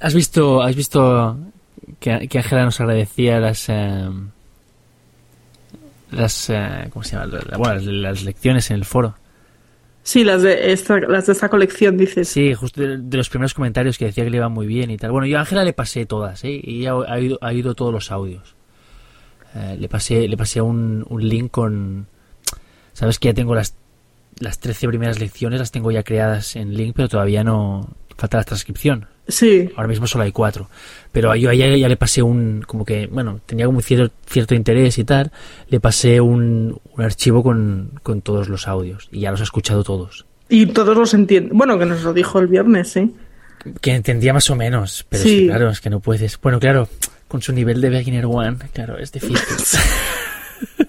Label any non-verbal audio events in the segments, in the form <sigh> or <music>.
¿Has visto, has visto que, que Ángela nos agradecía las... eh, las eh, ¿cómo se llama? La- Bueno, las, las lecciones en el foro. Sí, las de esta, las de esta colección, dices. Sí, justo de, de los primeros comentarios que decía que le iba muy bien y tal. Bueno, yo a Ángela le pasé todas, ¿eh? Y ella ha oído, ha oído todos los audios. Eh, le pasé, le pasé un, un link con... Sabes que ya tengo las, las 13 primeras lecciones, las tengo ya creadas en link, pero todavía no... Falta la transcripción. Sí, Ahora mismo solo hay cuatro. Pero yo a ella ya le pasé un... Como que, bueno, tenía como cierto, cierto interés y tal. Le pasé un, un archivo con, con todos los audios. Y ya los ha escuchado todos. y todos los entienden. Bueno, que nos lo dijo el viernes, ¿eh? Que entendía más o menos, pero es Sí. que, claro, es que no puedes. Bueno, claro, con su nivel de beginner one, claro, es difícil. <laughs>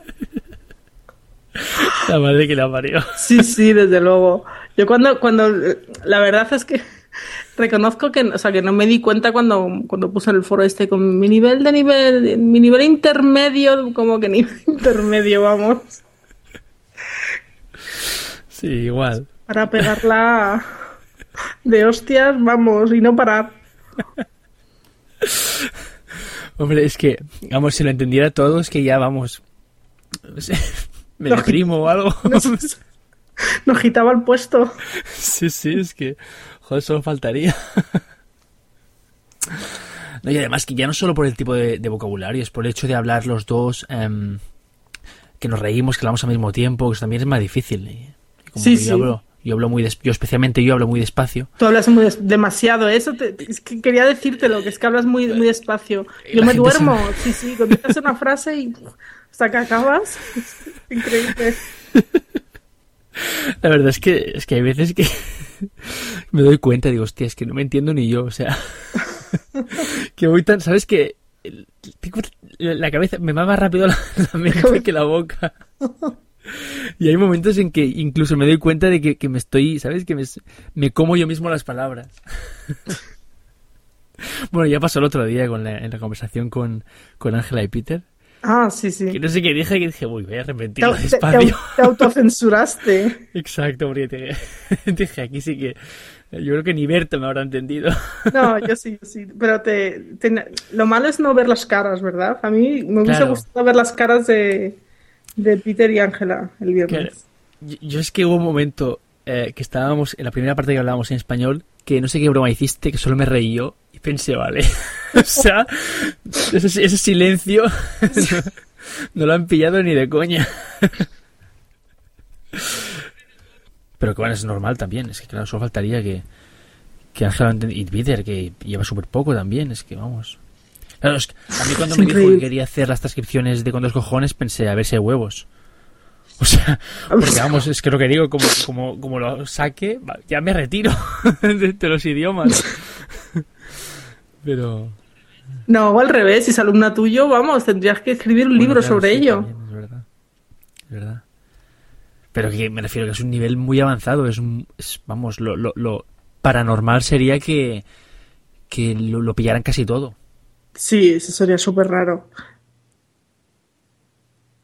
la madre que la parió. Sí, sí, desde luego. Yo cuando, cuando, la verdad es que reconozco que, o sea, que no me di cuenta cuando, cuando puse en el foro este con mi nivel de nivel, mi nivel intermedio, como que nivel <laughs> intermedio, vamos, Sí, igual. para pegarla de hostias, vamos, y no parar. Hombre, es que, vamos, si lo entendiera todo, es que ya vamos. no <laughs> sé, me deprimo o algo. <laughs> <laughs> Nos quitaba el puesto. Sí, sí, es que, joder, solo faltaría. No, y además que ya no solo por el tipo de, de vocabulario, es por el hecho de hablar los dos, em, que nos reímos, que hablamos al mismo tiempo, que eso también es más difícil. Y como Sí, yo sí. hablo, yo hablo muy yo especialmente yo hablo muy despacio. Tú hablas muy des- demasiado, eso te- es que quería decírtelo, que es que hablas muy, muy despacio. Yo me duermo, sí, sí, comienzas una frase y hasta que acabas. <laughs> Es increíble. <laughs> La verdad es que, es que hay veces que <laughs> me doy cuenta, digo, hostia, es que no me entiendo ni yo, o sea, <laughs> que voy tan, ¿sabes que la cabeza me va más rápido <laughs> la, mente que la boca. Y hay momentos en que incluso me doy cuenta de que, me estoy, ¿sabes? Que me, me como yo mismo las palabras. Bueno, ya pasó el otro día con la, en la conversación con con Ángela y Peter. Ah, sí, Que sí. no sé qué dije, que dije, uy, voy a Te, repetirlo te- te- despacio. te autocensuraste. <laughs> Exacto, porque te- <laughs> dije, aquí sí que yo creo que ni Berto me habrá entendido. <laughs> No, yo sí, yo sí. Pero te, te- lo malo es no ver las caras, ¿verdad? A mí me hubiese Claro. gustado ver las caras de, de Peter y Ángela el viernes. Yo, yo es que hubo un momento eh, que estábamos, en la primera parte que hablábamos en español, que no sé qué broma hiciste, que solo me reí yo y pensé, vale. <laughs> o sea, ese, ese silencio no, <laughs> no lo han pillado ni de coña. <laughs> Pero que bueno, es normal también, es que claro, solo faltaría que, que enten- y Peter, que lleva súper poco también, es que vamos. Claro, es que a mí cuando me dijo que quería hacer las transcripciones de con dos cojones, pensé, a ver si hay huevos. O sea, porque vamos, es que lo que digo, como, como, como lo saque, ya me retiro de, de los idiomas. Pero. No, al revés, si es alumna tuyo, vamos, tendrías que escribir un bueno, libro claro, sobre sí, ello. también, es verdad. Es verdad. Pero que me refiero que es un nivel muy avanzado, es, un, es vamos, lo, lo, lo paranormal sería que, que lo, lo pillaran casi todo. Sí, eso sería súper raro.